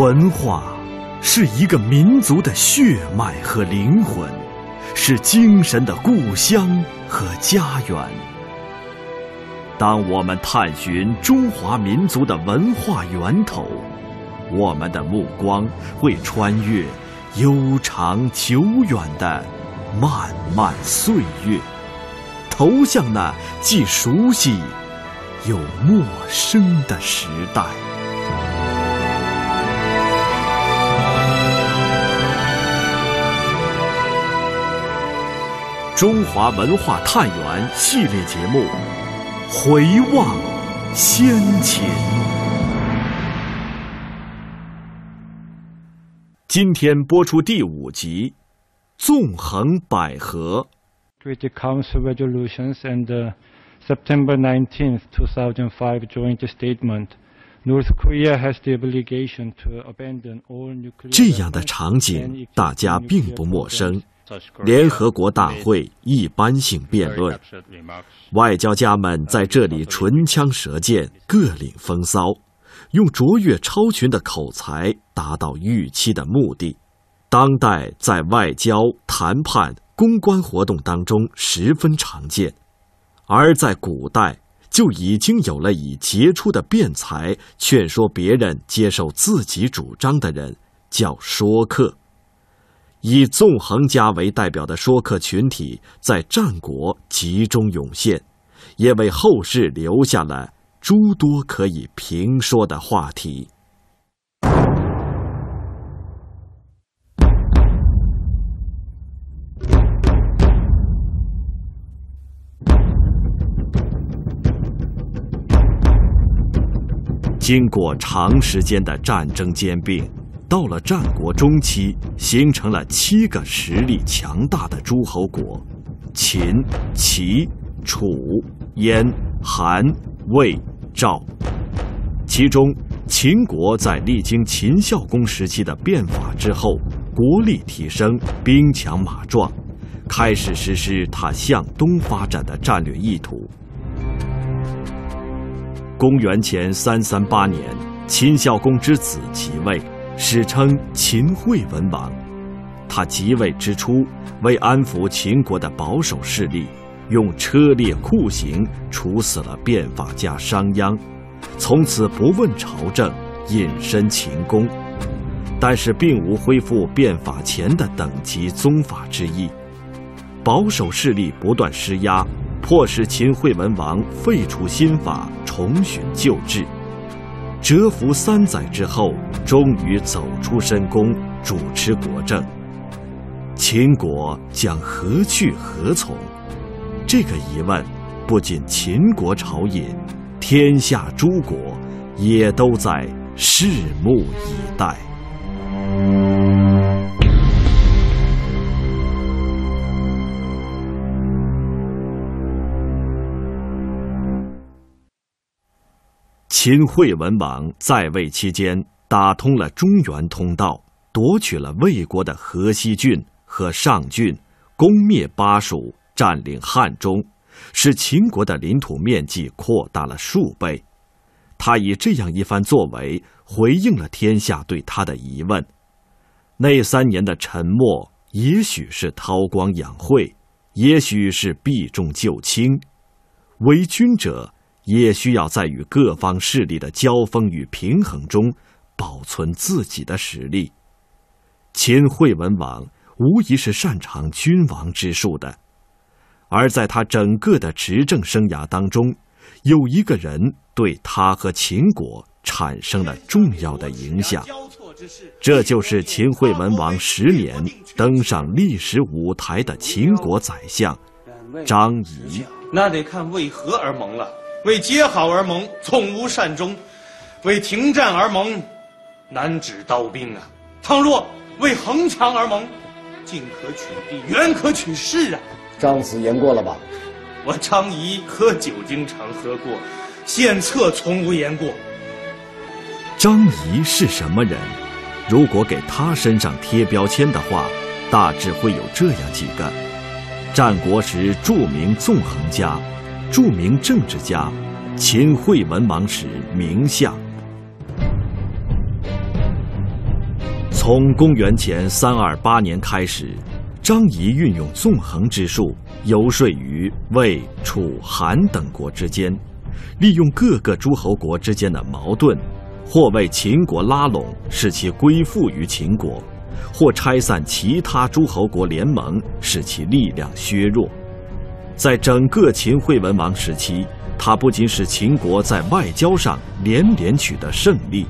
文化是一个民族的血脉和灵魂，是精神的故乡和家园。当我们探寻中华民族的文化源头，我们的目光会穿越悠长久远的漫漫岁月，投向那既熟悉又陌生的时代。中华文化探源系列节目《回望先秦》，今天播出第五集《纵横捭阖》。Security Council resolutions and the September 19th, 2005 joint statement. North Korea has the obligation to abandon all nuclear 这样的场景大家并不陌生。联合国大会一般性辩论，外交家们在这里唇枪舌剑，各领风骚，用卓越超群的口才达到预期的目的。当代在外交、谈判、公关活动当中十分常见，而在古代就已经有了以杰出的辩才劝说别人接受自己主张的人，叫说客。以纵横家为代表的说客群体在战国集中涌现，也为后世留下了诸多可以评说的话题。经过长时间的战争兼并。到了战国中期，形成了七个实力强大的诸侯国：秦、齐、楚、燕、韩、魏、赵。其中，秦国在历经秦孝公时期的变法之后，国力提升，兵强马壮，开始实施他向东发展的战略意图。公元前三三八年，秦孝公之子即位。史称秦惠文王，他即位之初，为安抚秦国的保守势力，用车裂酷刑处死了变法家商鞅，从此不问朝政，隐身秦宫。但是并无恢复变法前的等级宗法之意，保守势力不断施压，迫使秦惠文王废除新法，重循旧制。蛰伏三载之后，终于走出深宫，主持国政。秦国将何去何从？这个疑问，不仅秦国朝野，天下诸国也都在拭目以待。秦惠文王在位期间，打通了中原通道，夺取了魏国的河西郡和上郡，攻灭巴蜀，占领汉中，使秦国的领土面积扩大了数倍。他以这样一番作为，回应了天下对他的疑问。那三年的沉默，也许是韬光养晦，也许是避重就轻。为君者。也需要在与各方势力的交锋与平衡中，保存自己的实力。秦惠文王无疑是擅长君王之术的，而在他整个的执政生涯当中，有一个人对他和秦国产生了重要的影响，这就是秦惠文王十年登上历史舞台的秦国宰相张仪。那得看为何而盟了。为结好而盟，从无善终；为停战而盟，难止刀兵啊！倘若为横强而盟，进可取地，远可取势啊！张子言过了吧？我张仪喝酒经常喝过，献策从无言过。张仪是什么人？如果给他身上贴标签的话，大致会有这样几个：战国时著名纵横家。著名政治家，秦惠文王时名相。从公元前三二八年开始，张仪运用纵横之术，游说于魏、楚、韩等国之间，利用各个诸侯国之间的矛盾，或为秦国拉拢，使其归附于秦国；或拆散其他诸侯国联盟，使其力量削弱。在整个秦惠文王时期，他不仅使秦国在外交上连连取得胜利。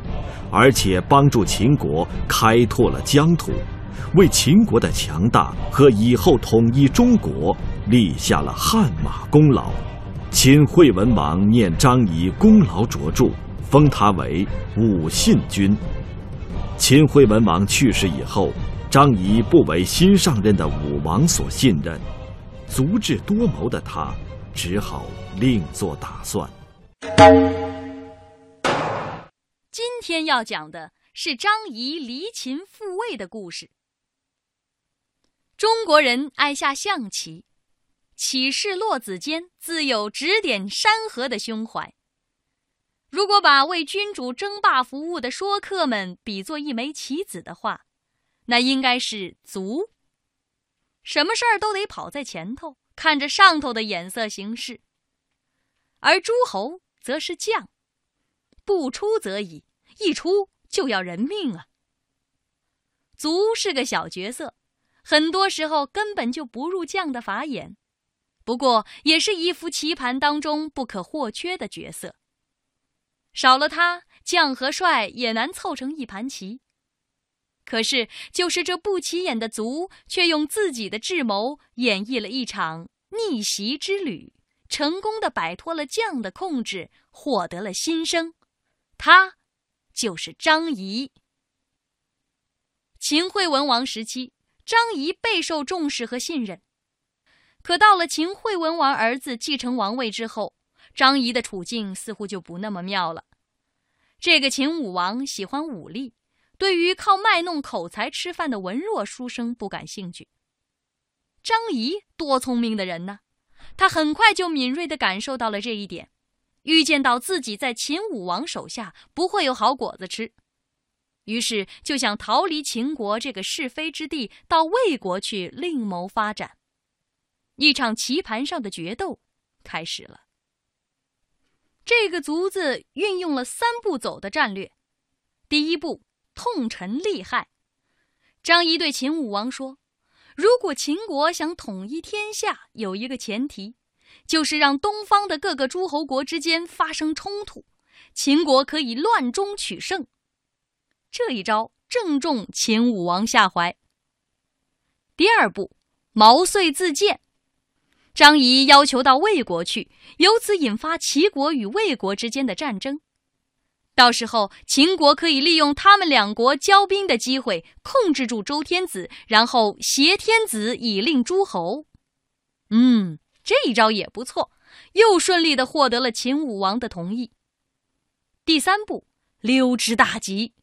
而且帮助秦国开拓了疆土，为秦国的强大和以后统一中国立下了汗马功劳。秦惠文王念张仪功劳卓著，封他为武信君。秦惠文王去世以后，张仪不为新上任的武王所信任，足智多谋的他只好另作打算。今天要讲的是张仪离秦复魏的故事。中国人爱下象棋，起士落子间自有指点山河的胸怀。如果把为君主争霸服务的说客们比作一枚棋子的话，那应该是卒。什么事儿都得跑在前头，看着上头的眼色行事；而诸侯则是将，不出则已。一出就要人命啊！卒是个小角色，很多时候根本就不入将的法眼，不过也是一副棋盘当中不可或缺的角色。少了他，将和帅也难凑成一盘棋。可是，就是这不起眼的卒，却用自己的智谋演绎了一场逆袭之旅，成功的摆脱了将的控制，获得了新生。他。就是张仪。秦惠文王时期，张仪备受重视和信任。可到了秦惠文王儿子继承王位之后，张仪的处境似乎就不那么妙了。这个秦武王喜欢武力，对于靠卖弄口才吃饭的文弱书生不感兴趣。张仪多聪明的人呢，他很快就敏锐地感受到了这一点。预见到自己在秦武王手下不会有好果子吃，于是就想逃离秦国这个是非之地，到魏国去另谋发展。一场棋盘上的决斗开始了。这个卒子运用了三步走的战略。第一步，痛陈利害。张仪对秦武王说：“如果秦国想统一天下，有一个前提。”就是让东方的各个诸侯国之间发生冲突，秦国可以乱中取胜。这一招正中秦武王下怀。第二步，毛遂自荐，张仪要求到魏国去，由此引发齐国与魏国之间的战争。到时候，秦国可以利用他们两国交兵的机会，控制住周天子，然后挟天子以令诸侯。嗯。这一招也不错，又顺利的获得了秦武王的同意。第三步，溜之大吉。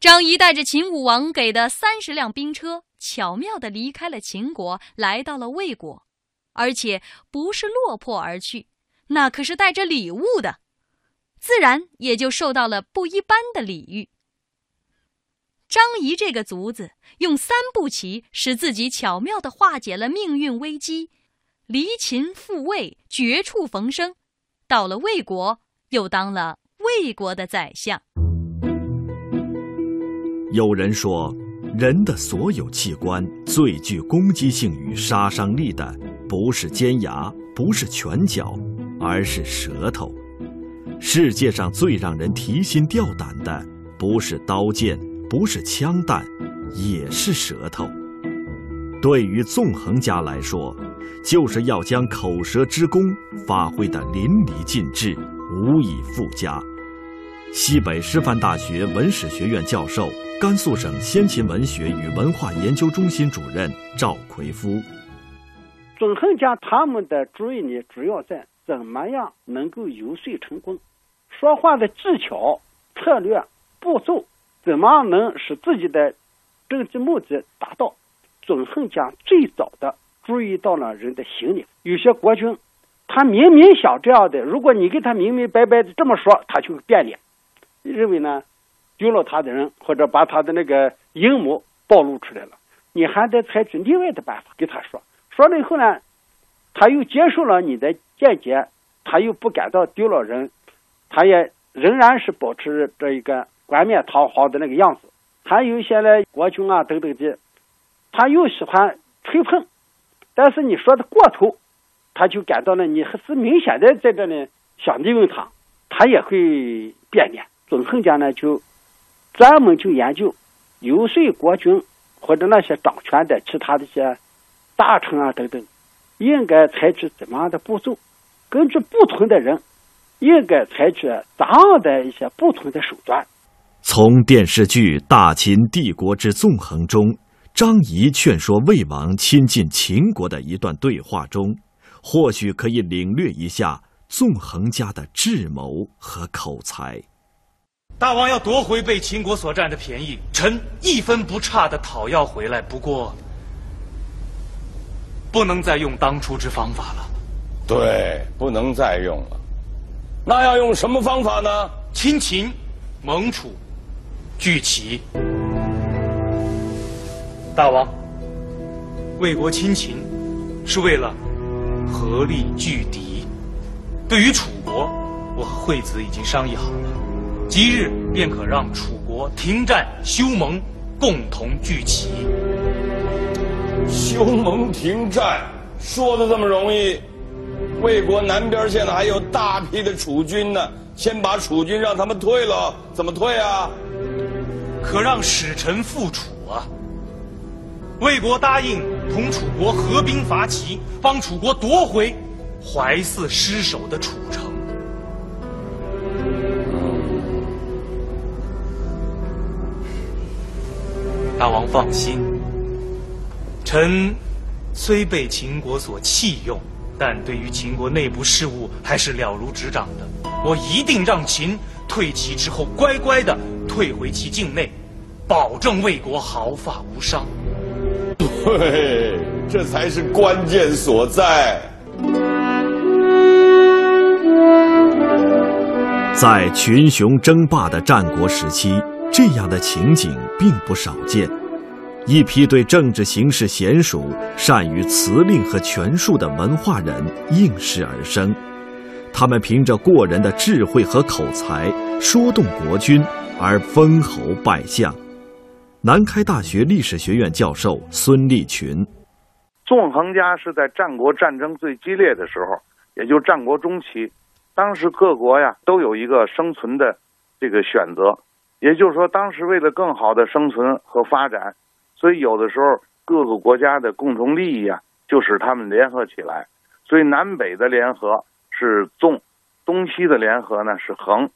张仪带着秦武王给的三十辆兵车，巧妙的离开了秦国，来到了魏国，而且不是落魄而去，那可是带着礼物的，自然也就受到了不一般的礼遇。张仪这个卒子，用三步棋使自己巧妙的化解了命运危机。离秦复魏，绝处逢生，到了魏国，又当了魏国的宰相。有人说，人的所有器官最具攻击性与杀伤力的，不是尖牙，不是拳脚，而是舌头。世界上最让人提心吊胆的，不是刀剑，不是枪弹，也是舌头。对于纵横家来说，就是要将口舌之功发挥得淋漓尽致，无以复加。西北师范大学文史学院教授、甘肃省先秦文学与文化研究中心主任赵奎夫。纵横家他们的注意力，主要在怎么样能够游说成功，说话的技巧、策略、步骤，怎么样能使自己的政治目的达到。纵横家最早的注意到了人的心理，有些国君，他明明想这样的，如果你给他明明白白的这么说，他就变脸，认为呢，丢了他的人或者把他的那个阴谋暴露出来了，你还得采取另外的办法给他说。说了以后呢，他又接受了你的见解，他又不感到丢了人，他也仍然是保持这一个冠冕堂皇的那个样子。还有一些呢，国君啊等等的，他又喜欢吹捧，但是你说的过头，他就感到呢你还是明显的在这里想利用他，他也会变脸。纵横家呢就专门就研究游说国君或者那些掌权的其他的一些。大臣啊，等等，应该采取怎么样的步骤？根据不同的人，应该采取怎样的一些不同的手段？从电视剧《大秦帝国之纵横》中，张仪劝说魏王亲近秦国的一段对话中，或许可以领略一下纵横家的智谋和口才。大王要夺回被秦国所占的便宜，臣一分不差的讨要回来。不过。不能再用当初之方法了。对，不能再用了。那要用什么方法呢？亲秦、盟楚、聚齐。大王，为国亲秦是为了合力拒敌。对于楚国，我和惠子已经商议好了，即日便可让楚国停战休盟，共同聚齐。休盟停战，说的这么容易？魏国南边现在还有大批的楚军呢，先把楚军让他们退了，怎么退啊？可让使臣复楚啊！魏国答应同楚国合兵伐齐，帮楚国夺回怀泗失守的楚城。大王放心。臣虽被秦国所弃用，但对于秦国内部事务还是了如指掌的。我一定让秦退齐之后乖乖的退回其境内，保证魏国毫发无伤。对，这才是关键所在。在群雄争霸的战国时期，这样的情景并不少见。一批对政治形势娴熟、善于辞令和权术的文化人应势而生，他们凭着过人的智慧和口才，说动国君而封侯拜相。南开大学历史学院教授孙立群：纵横家是在战国战争最激烈的时候，也就战国中期，当时各国呀都有一个生存的这个选择，也就是说，当时为了更好的生存和发展。所以，有的时候各个国家的共同利益啊，就使他们联合起来。所以，南北的联合是纵，东西的联合呢是横。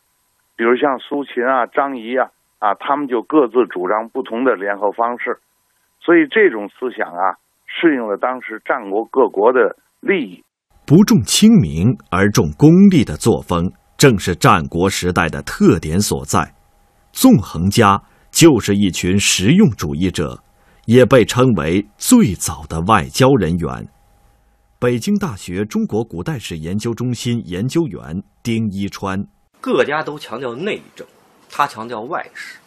比如像苏秦啊、张仪啊，啊，他们就各自主张不同的联合方式。所以，这种思想啊，适应了当时战国各国的利益。不重清明而重功利的作风，正是战国时代的特点所在。纵横家就是一群实用主义者。也被称为最早的外交人员。北京大学中国古代史研究中心研究员丁一川，各家都强调内政，他强调外事，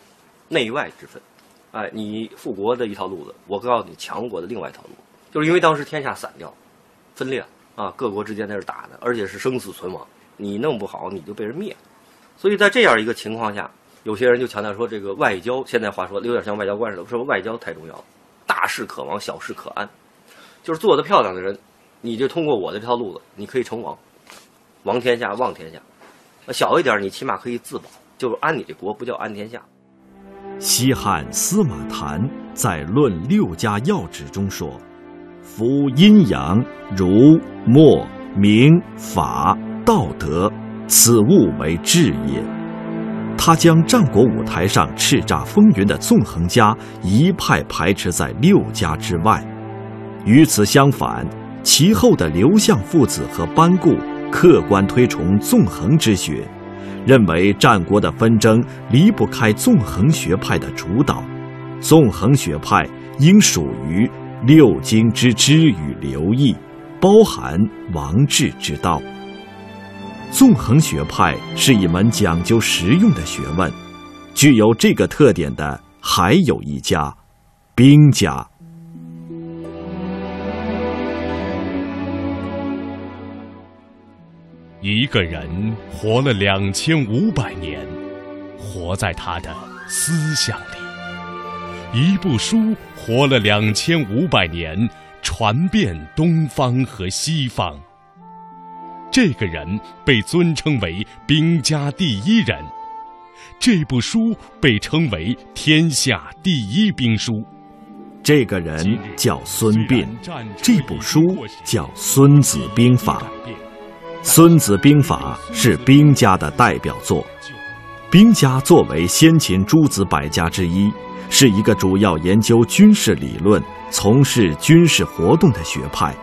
内外之分。哎，你富国的一套路子，我告诉你强国的另外一套路，就是因为当时天下散掉，分裂啊，各国之间在这打的，而且是生死存亡，你弄不好你就被人灭了。所以在这样一个情况下。有些人就强调说，这个外交现在话说有点像外交官似的，说外交太重要了，大事可王，小事可安，就是做的漂亮的人，你就通过我的这条路子，你可以成王，王天下，望天下；小一点，你起码可以自保，就是安你这国，不叫安天下。西汉司马谈在《论六家要旨》中说：“夫阴阳、儒、墨、明、法、道德，此物为治也。”他将战国舞台上叱咤风云的纵横家一派排斥在六家之外，与此相反，其后的刘向父子和班固客观推崇纵横之学，认为战国的纷争离不开纵横学派的主导，纵横学派应属于六经之知与流义，包含王治之道。纵横学派是一门讲究实用的学问，具有这个特点的还有一家，兵家。一个人活了两千五百年，活在他的思想里；一部书活了两千五百年，传遍东方和西方。这个人被尊称为兵家第一人，这部书被称为天下第一兵书。这个人叫孙膑，这部书叫《孙子兵法》。《孙子兵法》是兵家的代表作。兵家作为先秦诸子百家之一，是一个主要研究军事理论、从事军事活动的学派。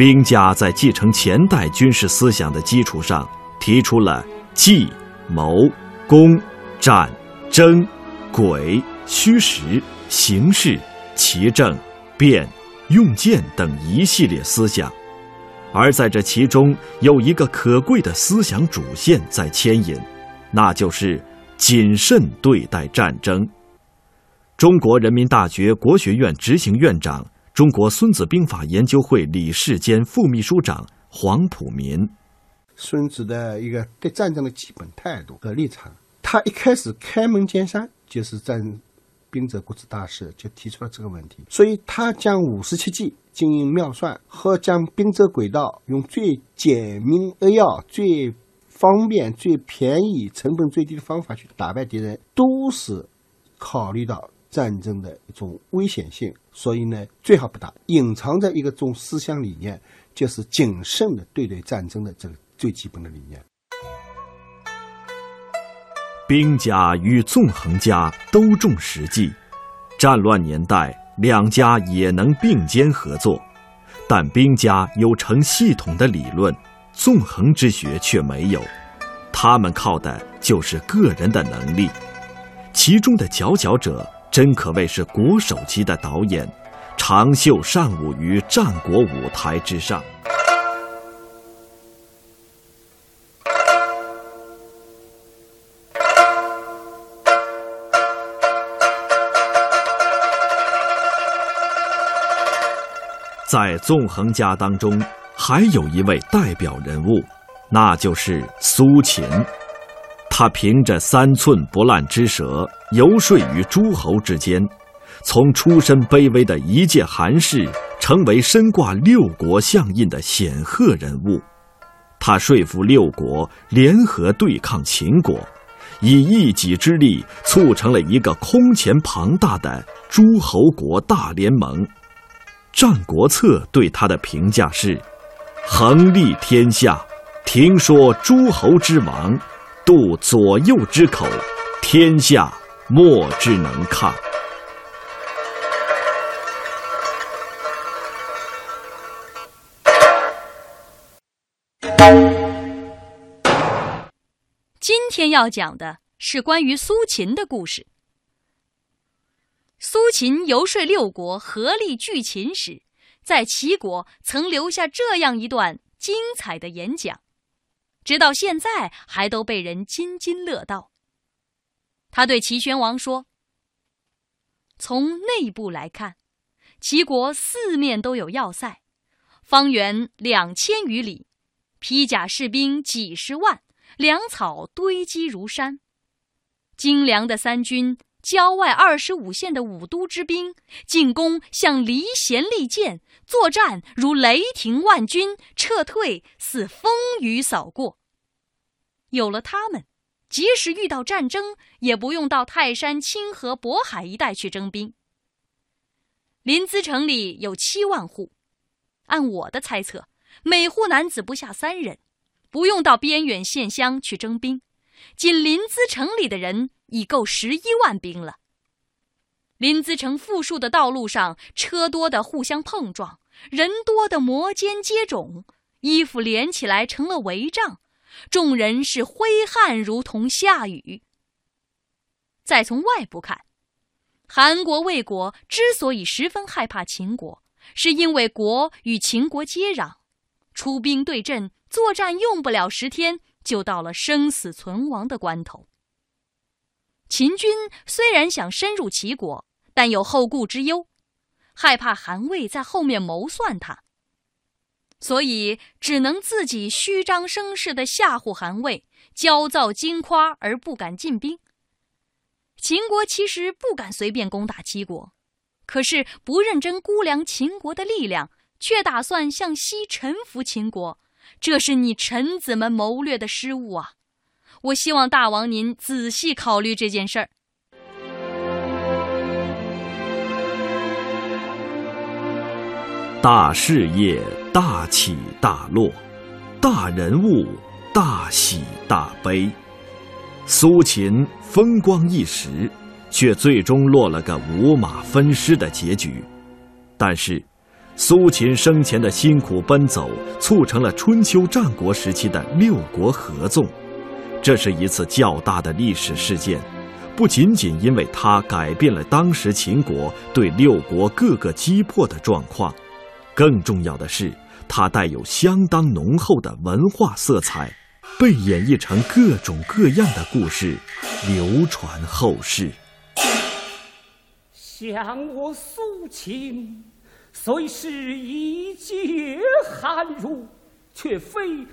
兵家在继承前代军事思想的基础上，提出了计、谋、攻、战、争、诡、虚实、形势、奇正、变、用剑等一系列思想。而在这其中，有一个可贵的思想主线在牵引，那就是谨慎对待战争。中国人民大学国学院执行院长、中国孙子兵法研究会理事兼副秘书长黄普民。孙子的一个对战争的基本态度和立场，他一开始开门见山就是战。兵者，国之大事，就提出了这个问题。所以他将五十七计、经营妙算和将兵者轨道用最简明扼要、最方便、最便宜、成本最低的方法去打败敌人，都是考虑到战争的一种危险性。所以呢，最好不打。隐藏在一个种思想理念，就是谨慎的对待战争的这个最基本的理念。兵家与纵横家都重实际，战乱年代两家也能并肩合作，但兵家有成系统的理论，纵横之学却没有。他们靠的就是个人的能力，其中的佼佼者真可谓是国手级的导演，长袖善舞于战国舞台之上。在纵横家当中，还有一位代表人物，那就是苏秦。他凭着三寸不烂之舌，游说于诸侯之间，从出身卑微的一介寒士，成为身挂六国相印的显赫人物。他说服六国联合对抗秦国，以一己之力促成了一个空前庞大的诸侯国大联盟。《战国策》对他的评价是：“横立天下，听说诸侯之王，度左右之口，天下莫之能抗。”今天要讲的是关于苏秦的故事。苏秦游说六国合力拒秦时，在齐国曾留下这样一段精彩的演讲，直到现在还都被人津津乐道。他对齐宣王说：“从内部来看，齐国四面都有要塞，方圆两千余里，披甲士兵几十万，粮草堆积如山，精良的三军。”郊外二十五县的武都之兵进攻像离弦利箭，作战如雷霆万钧，撤退似风雨扫过。有了他们，即使遇到战争，也不用到泰山、清河、渤海一带去征兵。临淄城里有七万户，按我的猜测，每户男子不下三人，不用到边远县乡去征兵，仅临淄城里的人。已够十一万兵了。临淄城富庶的道路上，车多的互相碰撞，人多的摩肩接踵，衣服连起来成了帷帐，众人是挥汗如同下雨。再从外部看，韩国、魏国之所以十分害怕秦国，是因为国与秦国接壤，出兵对阵，作战用不了十天，就到了生死存亡的关头。秦军虽然想深入齐国，但有后顾之忧，害怕韩魏在后面谋算他，所以只能自己虚张声势的吓唬韩魏，焦躁惊夸而不敢进兵。秦国其实不敢随便攻打齐国，可是不认真估量秦国的力量，却打算向西臣服秦国，这是你臣子们谋略的失误啊！我希望大王您仔细考虑这件事儿。大事业大起大落，大人物大喜大悲。苏秦风光一时，却最终落了个五马分尸的结局。但是，苏秦生前的辛苦奔走，促成了春秋战国时期的六国合纵。这是一次较大的历史事件，不仅仅因为它改变了当时秦国对六国各个击破的状况，更重要的是，它带有相当浓厚的文化色彩，被演绎成各种各样的故事，流传后世。想我苏秦，虽是一介寒儒，却非。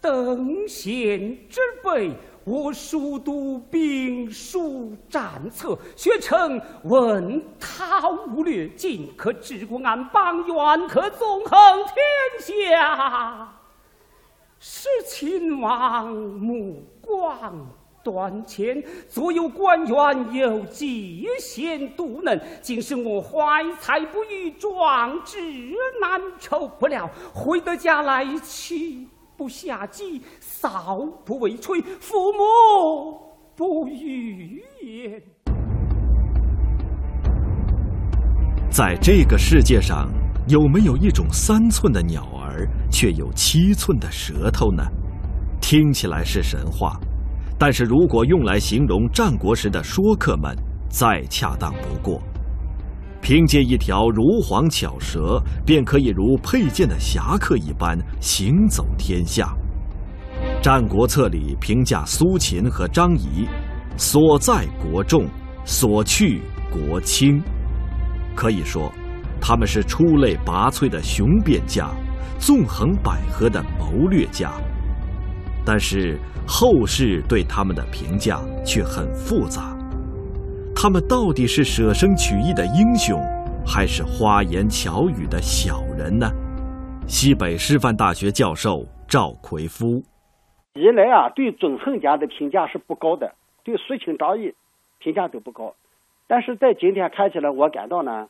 等闲之辈，我熟读兵书战策，学成文韬武略，尽可治国安邦，远可纵横天下。是秦王目光短浅，左右官员有嫉贤妒能，竟是我怀才不遇，壮志难酬。不料回得家来妻。不下祭，扫不为炊，父母不语言。在这个世界上，有没有一种三寸的鸟儿，却有七寸的舌头呢？听起来是神话，但是如果用来形容战国时的说客们，再恰当不过。凭借一条如簧巧舌，便可以如佩剑的侠客一般行走天下。《战国策》里评价苏秦和张仪：“所在国重，所去国轻。”可以说，他们是出类拔萃的雄辩家，纵横捭阖的谋略家。但是后世对他们的评价却很复杂。他们到底是舍生取义的英雄，还是花言巧语的小人呢？西北师范大学教授赵奎夫，一来啊，对纵横家的评价是不高的，对苏秦、张仪评价都不高。但是在今天看起来，我感到呢，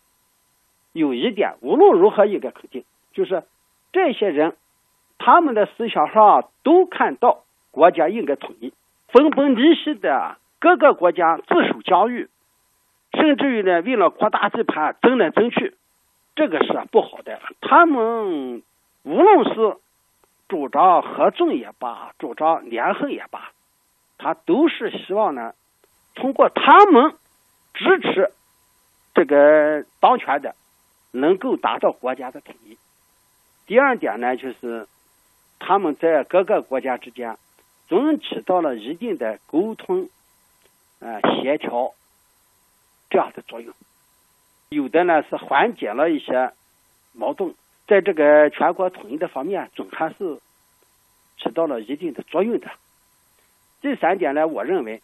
有一点无论如何应该肯定，就是这些人，他们的思想上都看到国家应该统一，分崩离析的各个国家自守疆域。甚至于呢，为了扩大地盘，争来争去，这个是不好的。他们无论是主张合纵也罢，主张连横也罢，他都是希望呢，通过他们支持这个当权的，能够达到国家的统一。第二点呢，就是他们在各个国家之间总起到了一定的沟通、呃协调。这样的作用，有的呢是缓解了一些矛盾，在这个全国统一的方面，总还是起到了一定的作用的。第三点呢，我认为，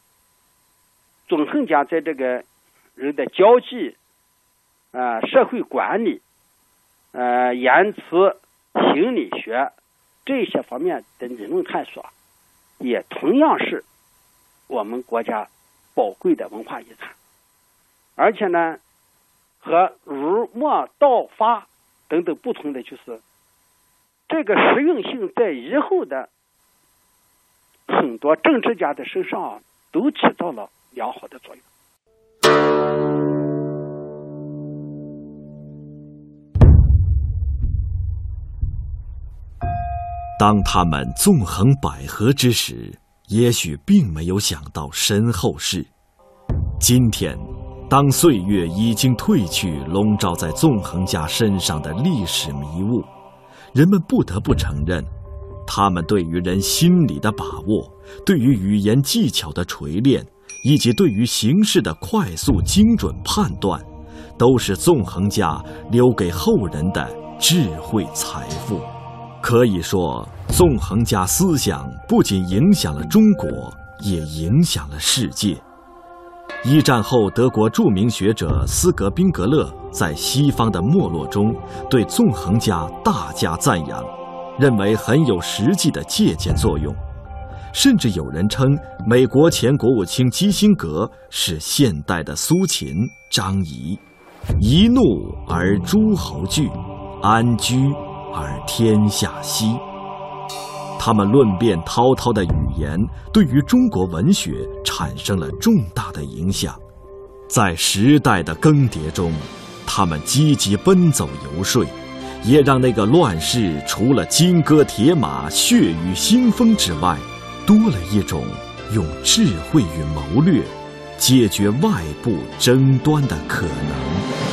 纵横家在这个人的交际、啊社会管理、呃言辞、心理学这些方面的理论探索，也同样是我们国家宝贵的文化遗产。而且呢，和儒、墨、道、法等等不同的就是，这个实用性在以后的很多政治家的身上都起到了良好的作用。当他们纵横捭阖之时，也许并没有想到身后事。今天。当岁月已经褪去笼罩在纵横家身上的历史迷雾，人们不得不承认，他们对于人心理的把握，对于语言技巧的锤炼，以及对于形势的快速精准判断，都是纵横家留给后人的智慧财富。可以说，纵横家思想不仅影响了中国，也影响了世界。一战后，德国著名学者斯格宾格勒在《西方的没落》中对纵横家大加赞扬，认为很有实际的借鉴作用。甚至有人称美国前国务卿基辛格是现代的苏秦、张仪，一怒而诸侯惧，安居而天下息。他们论辩滔滔的语言，对于中国文学产生了重大的影响。在时代的更迭中，他们积极奔走游说，也让那个乱世除了金戈铁马、血雨腥风之外，多了一种用智慧与谋略解决外部争端的可能。